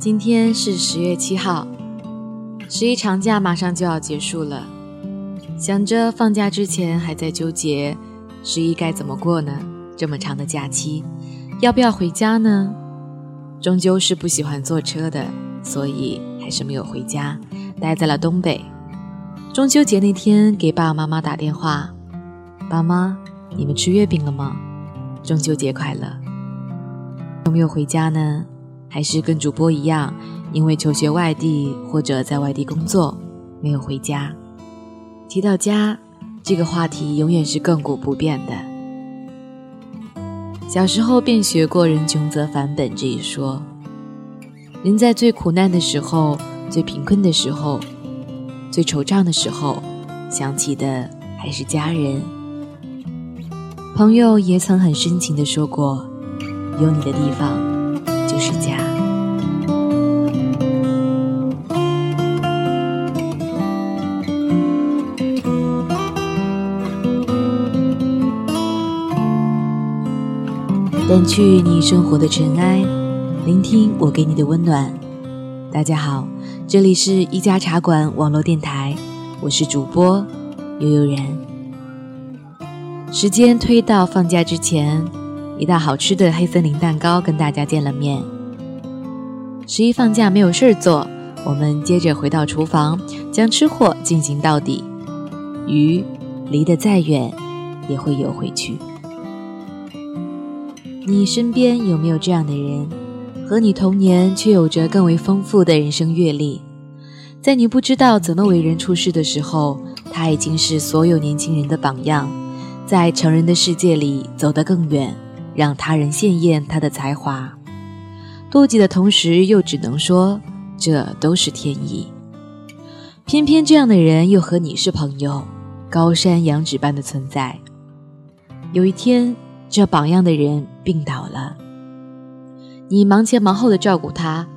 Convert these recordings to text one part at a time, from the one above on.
今天是十月七号，十一长假马上就要结束了。想着放假之前还在纠结十一该怎么过呢？这么长的假期，要不要回家呢？终究是不喜欢坐车的，所以还是没有回家，待在了东北。中秋节那天给爸爸妈妈打电话：“爸妈，你们吃月饼了吗？中秋节快乐。”有没有回家呢？还是跟主播一样，因为求学外地或者在外地工作，没有回家。提到家，这个话题永远是亘古不变的。小时候便学过“人穷则返本”这一说。人在最苦难的时候、最贫困的时候、最惆怅的时候，想起的还是家人。朋友也曾很深情地说过：“有你的地方，就是家。”掸去你生活的尘埃，聆听我给你的温暖。大家好，这里是一家茶馆网络电台，我是主播悠悠然。时间推到放假之前，一道好吃的黑森林蛋糕跟大家见了面。十一放假没有事儿做，我们接着回到厨房，将吃货进行到底。鱼离得再远，也会游回去。你身边有没有这样的人，和你同年却有着更为丰富的人生阅历？在你不知道怎么为人处事的时候，他已经是所有年轻人的榜样，在成人的世界里走得更远，让他人羡艳他的才华。妒忌的同时，又只能说这都是天意。偏偏这样的人又和你是朋友，高山仰止般的存在。有一天。这榜样的人病倒了，你忙前忙后的照顾他。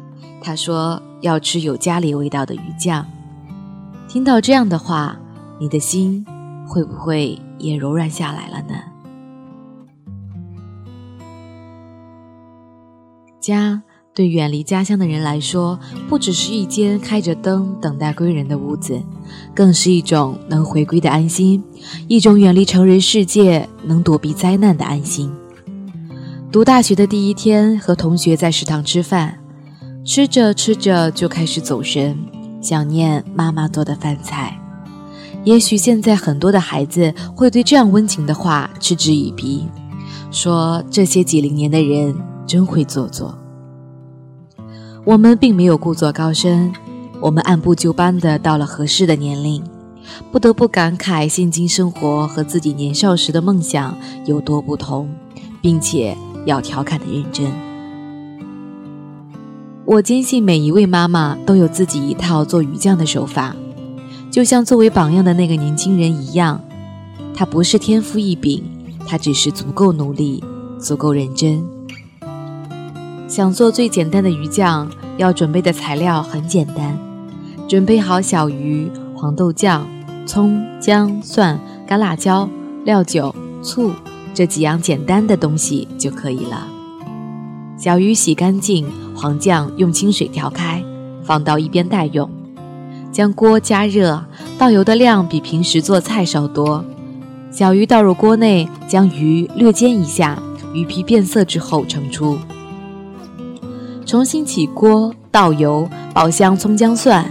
他说要吃有家里味道的鱼酱。听到这样的话，你的心会不会也柔软下来了呢？家。对远离家乡的人来说，不只是一间开着灯等待归人的屋子，更是一种能回归的安心，一种远离成人世界、能躲避灾难的安心。读大学的第一天，和同学在食堂吃饭，吃着吃着就开始走神，想念妈妈做的饭菜。也许现在很多的孩子会对这样温情的话嗤之以鼻，说这些几零年的人真会做作。我们并没有故作高深，我们按部就班的到了合适的年龄，不得不感慨现今生活和自己年少时的梦想有多不同，并且要调侃的认真。我坚信每一位妈妈都有自己一套做鱼酱的手法，就像作为榜样的那个年轻人一样，他不是天赋异禀，他只是足够努力，足够认真。想做最简单的鱼酱，要准备的材料很简单，准备好小鱼、黄豆酱、葱、姜、蒜、干辣椒、料酒、醋这几样简单的东西就可以了。小鱼洗干净，黄酱用清水调开，放到一边待用。将锅加热，倒油的量比平时做菜稍多。小鱼倒入锅内，将鱼略煎一下，鱼皮变色之后盛出。重新起锅，倒油，爆香葱姜蒜，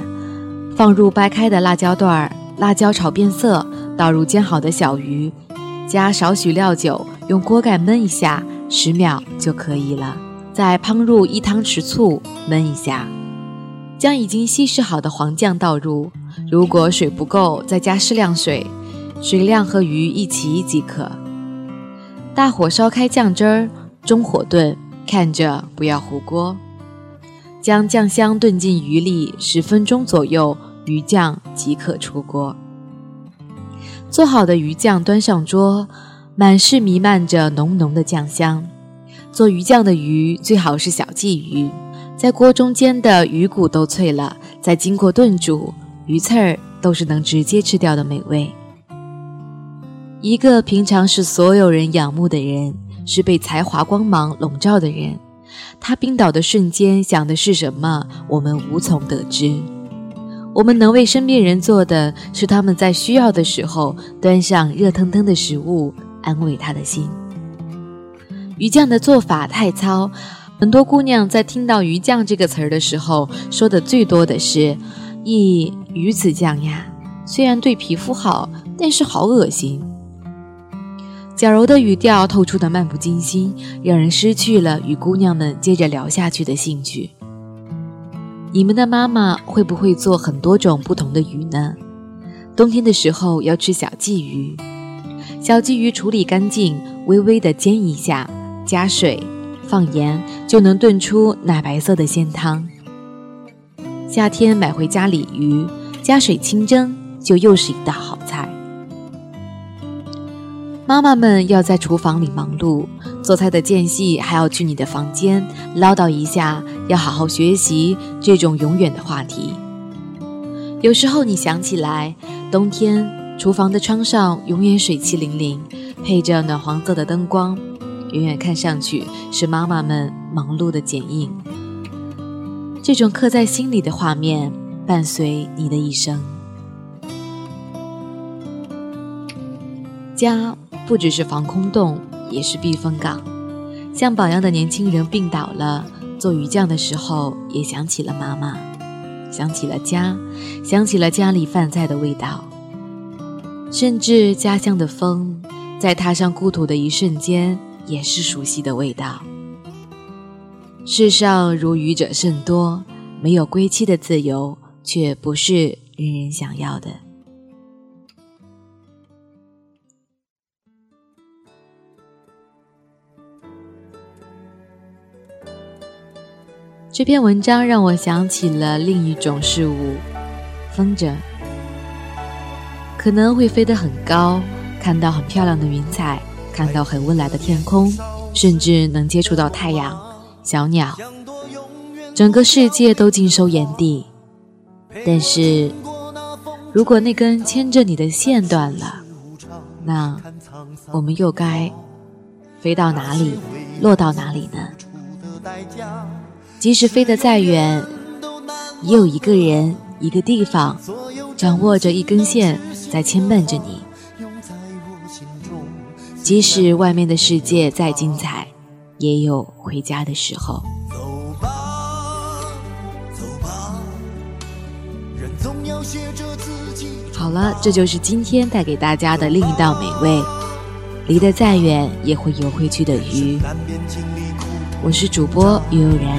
放入掰开的辣椒段儿，辣椒炒变色，倒入煎好的小鱼，加少许料酒，用锅盖焖一下，十秒就可以了。再烹入一汤匙醋，焖一下，将已经稀释好的黄酱倒入，如果水不够，再加适量水，水量和鱼一齐即可。大火烧开酱汁儿，中火炖，看着不要糊锅。将酱香炖进鱼里十分钟左右，鱼酱即可出锅。做好的鱼酱端上桌，满是弥漫着浓浓的酱香。做鱼酱的鱼最好是小鲫鱼，在锅中煎的鱼骨都脆了，再经过炖煮，鱼刺儿都是能直接吃掉的美味。一个平常是所有人仰慕的人，是被才华光芒笼罩的人。他冰倒的瞬间想的是什么，我们无从得知。我们能为身边人做的是，他们在需要的时候端上热腾腾的食物，安慰他的心。鱼酱的做法太糙，很多姑娘在听到“鱼酱”这个词儿的时候，说的最多的是：“咦，鱼子酱呀，虽然对皮肤好，但是好恶心。”矫揉的语调透出的漫不经心，让人失去了与姑娘们接着聊下去的兴趣。你们的妈妈会不会做很多种不同的鱼呢？冬天的时候要吃小鲫鱼，小鲫鱼处理干净，微微的煎一下。加水，放盐，就能炖出奶白色的鲜汤。夏天买回家里鱼，加水清蒸，就又是一道好。妈妈们要在厨房里忙碌，做菜的间隙还要去你的房间唠叨一下，要好好学习这种永远的话题。有时候你想起来，冬天厨房的窗上永远水汽淋淋，配着暖黄色的灯光。远远看上去是妈妈们忙碌的剪影，这种刻在心里的画面伴随你的一生。家不只是防空洞，也是避风港。像榜样的年轻人病倒了，做鱼酱的时候也想起了妈妈，想起了家，想起了家里饭菜的味道，甚至家乡的风，在踏上故土的一瞬间。也是熟悉的味道。世上如鱼者甚多，没有归期的自由，却不是人人想要的。这篇文章让我想起了另一种事物——风筝。可能会飞得很高，看到很漂亮的云彩。看到很温暖的天空，甚至能接触到太阳、小鸟，整个世界都尽收眼底。但是，如果那根牵着你的线断了，那我们又该飞到哪里，落到哪里呢？即使飞得再远，也有一个人、一个地方，掌握着一根线，在牵绊着你。即使外面的世界再精彩，也有回家的时候。走吧好了，这就是今天带给大家的另一道美味——离得再远也会游回去的鱼。我是主播悠悠然，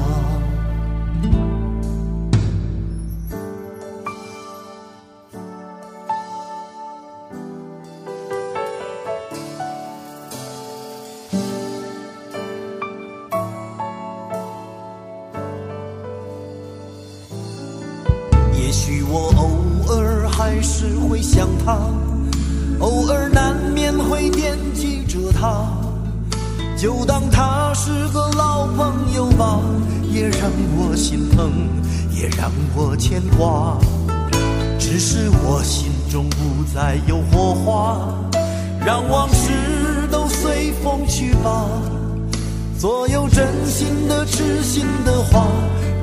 许我偶尔还是会想他。偶尔难免会惦记着他，就当他是个老朋友吧，也让我心疼，也让我牵挂。只是我心中不再有火花，让往事都随风去吧。所有真心的、痴心的话，